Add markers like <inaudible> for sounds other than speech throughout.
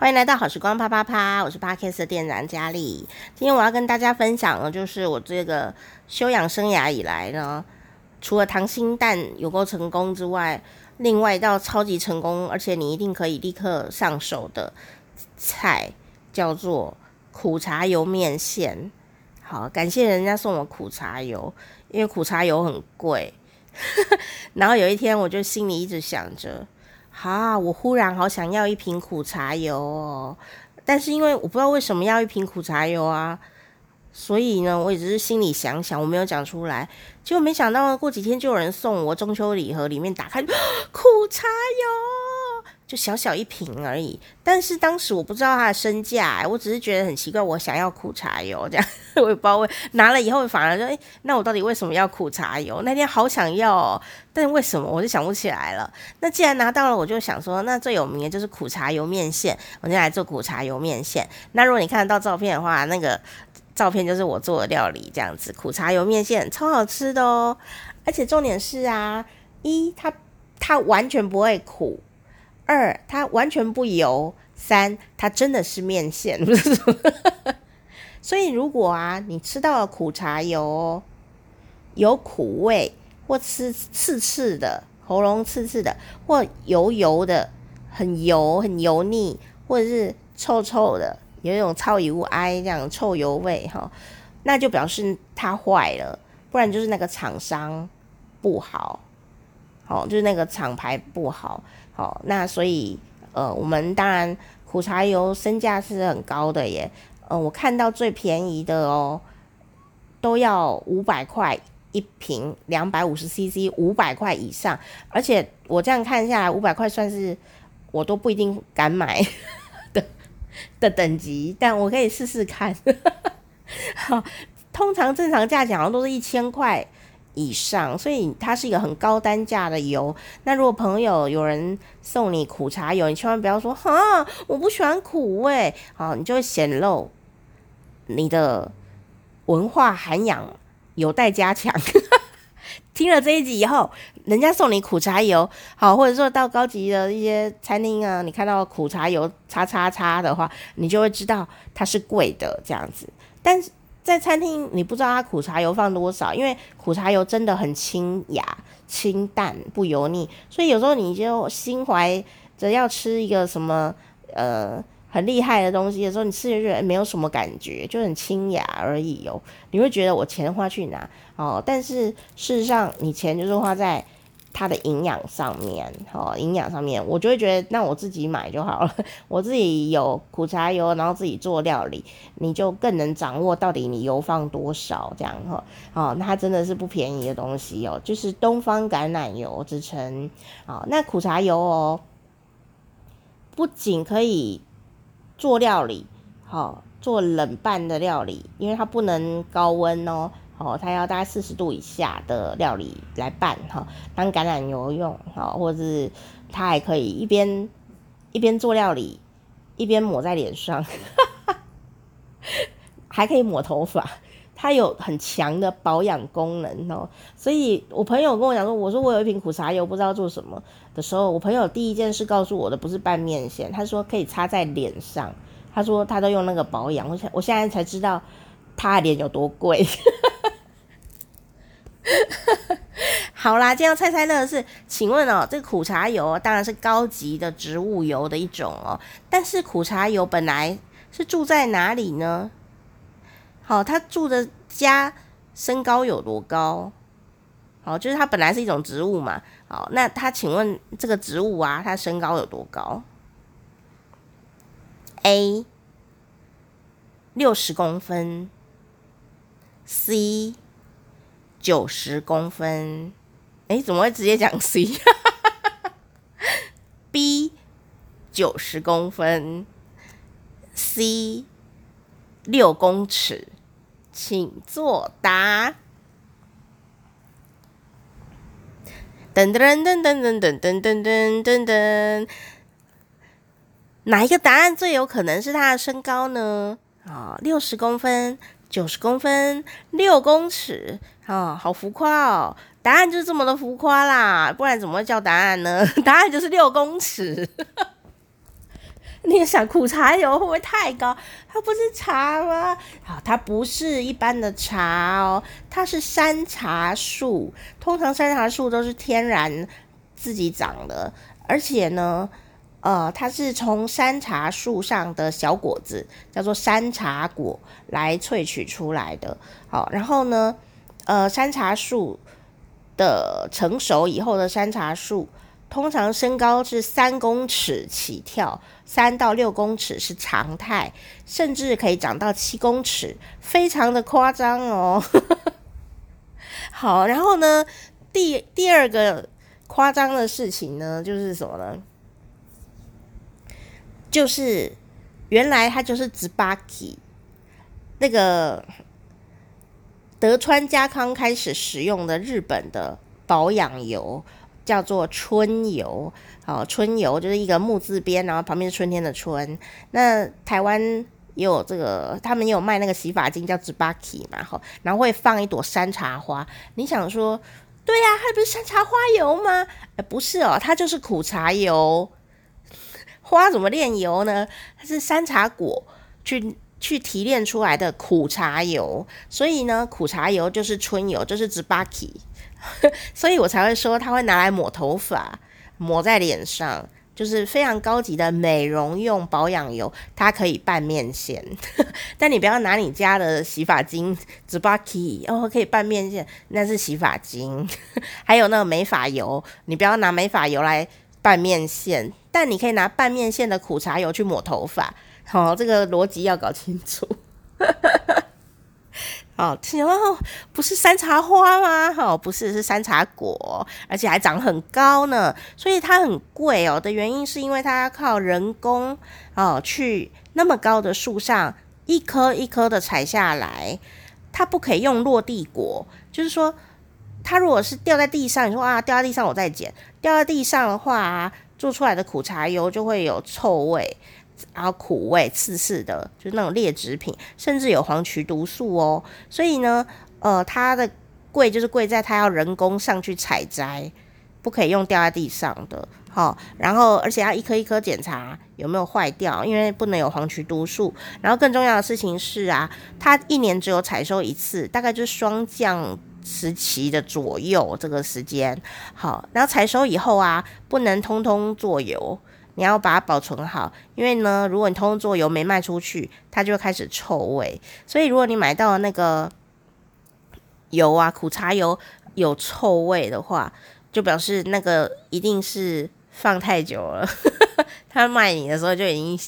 欢迎来到好时光啪啪啪，我是 Podcast 的店长佳丽。今天我要跟大家分享的，就是我这个休养生涯以来呢，除了溏心蛋有够成功之外，另外一道超级成功，而且你一定可以立刻上手的菜，叫做苦茶油面线。好，感谢人家送我苦茶油，因为苦茶油很贵。<laughs> 然后有一天，我就心里一直想着。啊，我忽然好想要一瓶苦茶油哦，但是因为我不知道为什么要一瓶苦茶油啊，所以呢，我也只是心里想想，我没有讲出来。结果没想到过几天就有人送我中秋礼盒，里面打开 <gasps> 苦茶油。就小小一瓶而已，但是当时我不知道它的身价，我只是觉得很奇怪，我想要苦茶油这样，<laughs> 我也不知道为拿了以后反而说，诶、那我到底为什么要苦茶油？那天好想要哦，但是为什么我就想不起来了。那既然拿到了，我就想说，那最有名的就是苦茶油面线，我就来做苦茶油面线。那如果你看得到照片的话，那个照片就是我做的料理这样子，苦茶油面线超好吃的哦，而且重点是啊，一它它完全不会苦。二，它完全不油；三，它真的是面线？<laughs> 所以如果啊，你吃到了苦茶油，哦有苦味，或吃刺刺的，喉咙刺刺的，或油油的，很油很油腻，或者是臭臭的，有一种臭油哀这样臭油味哈，那就表示它坏了，不然就是那个厂商不好。哦，就是那个厂牌不好，好、哦，那所以呃，我们当然苦茶油身价是很高的耶，呃，我看到最便宜的哦，都要五百块一瓶，两百五十 CC，五百块以上，而且我这样看下来，五百块算是我都不一定敢买的的等级，但我可以试试看。<laughs> 好，通常正常价钱好像都是一千块。以上，所以它是一个很高单价的油。那如果朋友有人送你苦茶油，你千万不要说哈，我不喜欢苦味，好，你就会显露你的文化涵养有待加强。<laughs> 听了这一集以后，人家送你苦茶油，好，或者说到高级的一些餐厅啊，你看到苦茶油叉叉叉的话，你就会知道它是贵的这样子。但是在餐厅，你不知道它苦茶油放多少，因为苦茶油真的很清雅、清淡、不油腻，所以有时候你就心怀着要吃一个什么呃很厉害的东西的时候，你吃着就没有什么感觉，就很清雅而已哦。你会觉得我钱花去哪哦？但是事实上，你钱就是花在。它的营养上面，哦，营养上面，我就会觉得，那我自己买就好了。<laughs> 我自己有苦茶油，然后自己做料理，你就更能掌握到底你油放多少，这样哈。哦，它真的是不便宜的东西哦，就是东方橄榄油之称。哦，那苦茶油哦，不仅可以做料理，好，做冷拌的料理，因为它不能高温哦。哦，它要大概四十度以下的料理来拌哈，当橄榄油用哈，或者是它还可以一边一边做料理，一边抹在脸上，<laughs> 还可以抹头发，它有很强的保养功能哦。所以我朋友跟我讲说，我说我有一瓶苦茶油，不知道做什么的时候，我朋友第一件事告诉我的不是拌面线，他说可以擦在脸上，他说他都用那个保养，我现我现在才知道他的脸有多贵。好啦，今天要猜猜乐是，请问哦，这个苦茶油当然是高级的植物油的一种哦，但是苦茶油本来是住在哪里呢？好，它住的家身高有多高？好，就是它本来是一种植物嘛。好，那它请问这个植物啊，它身高有多高？A 六十公分，C。九十公分，哎，怎么会直接讲 C？B <laughs> 九十公分，C 六公尺，请作答。噔噔噔噔噔噔噔噔噔噔噔，哪一个答案最有可能是他的身高呢？啊，六十公分。九十公分，六公尺，哦，好浮夸哦！答案就是这么的浮夸啦，不然怎么会叫答案呢？<laughs> 答案就是六公尺。<laughs> 你想苦茶油会不会太高？它不是茶吗？好，它不是一般的茶哦，它是山茶树。通常山茶树都是天然自己长的，而且呢，呃，它是从山茶树上的小果子，叫做山茶果来萃取出来的。好，然后呢，呃，山茶树的成熟以后的山茶树。通常身高是三公尺起跳，三到六公尺是常态，甚至可以长到七公尺，非常的夸张哦。<laughs> 好，然后呢，第第二个夸张的事情呢，就是什么呢？就是原来它就是紫巴基，那个德川家康开始使用的日本的保养油。叫做春油，哦，春油就是一个木字边，然后旁边是春天的春。那台湾也有这个，他们也有卖那个洗发精，叫 Tsubaki 嘛，哈，然后会放一朵山茶花。你想说，对呀、啊，它不是山茶花油吗？呃，不是哦，它就是苦茶油。花怎么炼油呢？它是山茶果去去提炼出来的苦茶油，所以呢，苦茶油就是春油，就是 Tsubaki。<laughs> 所以我才会说，它会拿来抹头发，抹在脸上，就是非常高级的美容用保养油，它可以拌面线。<laughs> 但你不要拿你家的洗发精 Tsubaki 哦，可以拌面线，那是洗发精。<laughs> 还有那个美发油，你不要拿美发油来拌面线，但你可以拿拌面线的苦茶油去抹头发。好、哦，这个逻辑要搞清楚。<laughs> 哦，听哦，不是山茶花吗？哦，不是，是山茶果，而且还长很高呢，所以它很贵哦。的原因是因为它要靠人工哦，去那么高的树上一颗一颗的采下来，它不可以用落地果，就是说，它如果是掉在地上，你说啊，掉在地上我再捡，掉在地上的话，做出来的苦茶油就会有臭味。然后苦味、刺刺的，就是那种劣质品，甚至有黄曲毒素哦。所以呢，呃，它的贵就是贵在它要人工上去采摘，不可以用掉在地上的。好、然后而且要一颗一颗检查有没有坏掉，因为不能有黄曲毒素。然后更重要的事情是啊，它一年只有采收一次，大概就是霜降时期的左右这个时间。好，然后采收以后啊，不能通通做油。你要把它保存好，因为呢，如果你通通做油没卖出去，它就会开始臭味。所以如果你买到那个油啊，苦茶油有臭味的话，就表示那个一定是放太久了。<laughs> 他卖你的时候就已经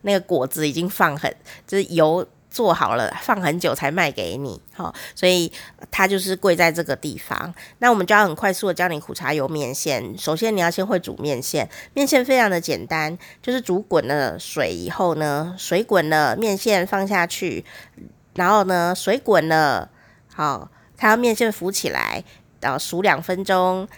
那个果子已经放很，就是油。做好了，放很久才卖给你，好，所以它就是贵在这个地方。那我们就要很快速的教你苦茶油面线。首先你要先会煮面线，面线非常的简单，就是煮滚了水以后呢，水滚了，面线放下去，然后呢，水滚了，好，它要面线浮起来，然后数两分钟。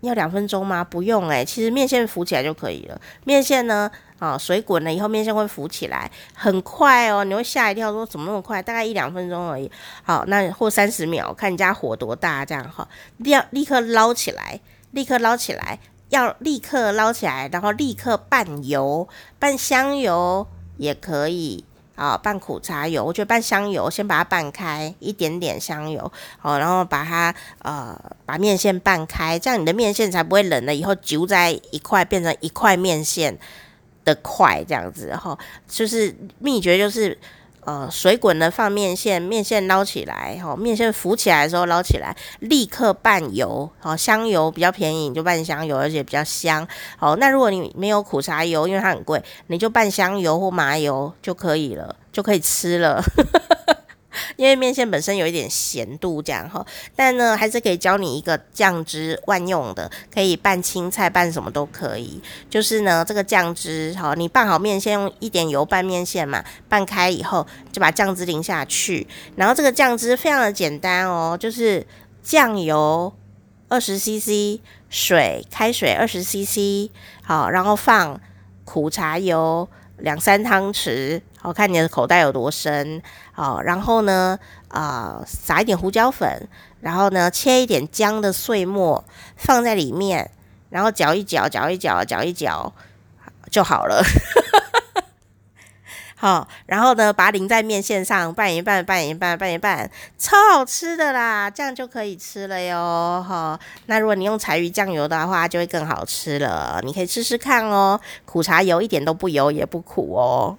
要两分钟吗？不用诶，其实面线浮起来就可以了。面线呢，啊，水滚了以后，面线会浮起来，很快哦，你会吓一跳，说怎么那么快？大概一两分钟而已。好，那或三十秒，看你家火多大，这样哈，要立刻捞起来，立刻捞起来，要立刻捞起来，然后立刻拌油，拌香油也可以。啊，拌苦茶油，我觉得拌香油，先把它拌开，一点点香油，好，然后把它呃把面线拌开，这样你的面线才不会冷了以后揪在一块，变成一块面线的快这样子，哈就是秘诀就是。呃，水滚了放面线，面线捞起来，哈，面线浮起来的时候捞起来，立刻拌油，好，香油比较便宜，你就拌香油，而且比较香。好，那如果你没有苦茶油，因为它很贵，你就拌香油或麻油就可以了，就可以吃了。因为面线本身有一点咸度，这样哈，但呢，还是可以教你一个酱汁万用的，可以拌青菜，拌什么都可以。就是呢，这个酱汁，哈，你拌好面线，用一点油拌面线嘛，拌开以后就把酱汁淋下去。然后这个酱汁非常的简单哦，就是酱油二十 CC，水开水二十 CC，好，然后放苦茶油两三汤匙。我，看你的口袋有多深，哦，然后呢，啊、撒一点胡椒粉，然后呢，切一点姜的碎末放在里面，然后搅一搅，搅一搅，搅一搅就好了。好，然后呢，把它淋在面线上，拌一拌，拌一拌，拌一拌，超好吃的啦，这样就可以吃了哟。哈，那如果你用柴鱼酱油的话，就会更好吃了。你可以试试看哦，苦茶油一点都不油也不苦哦。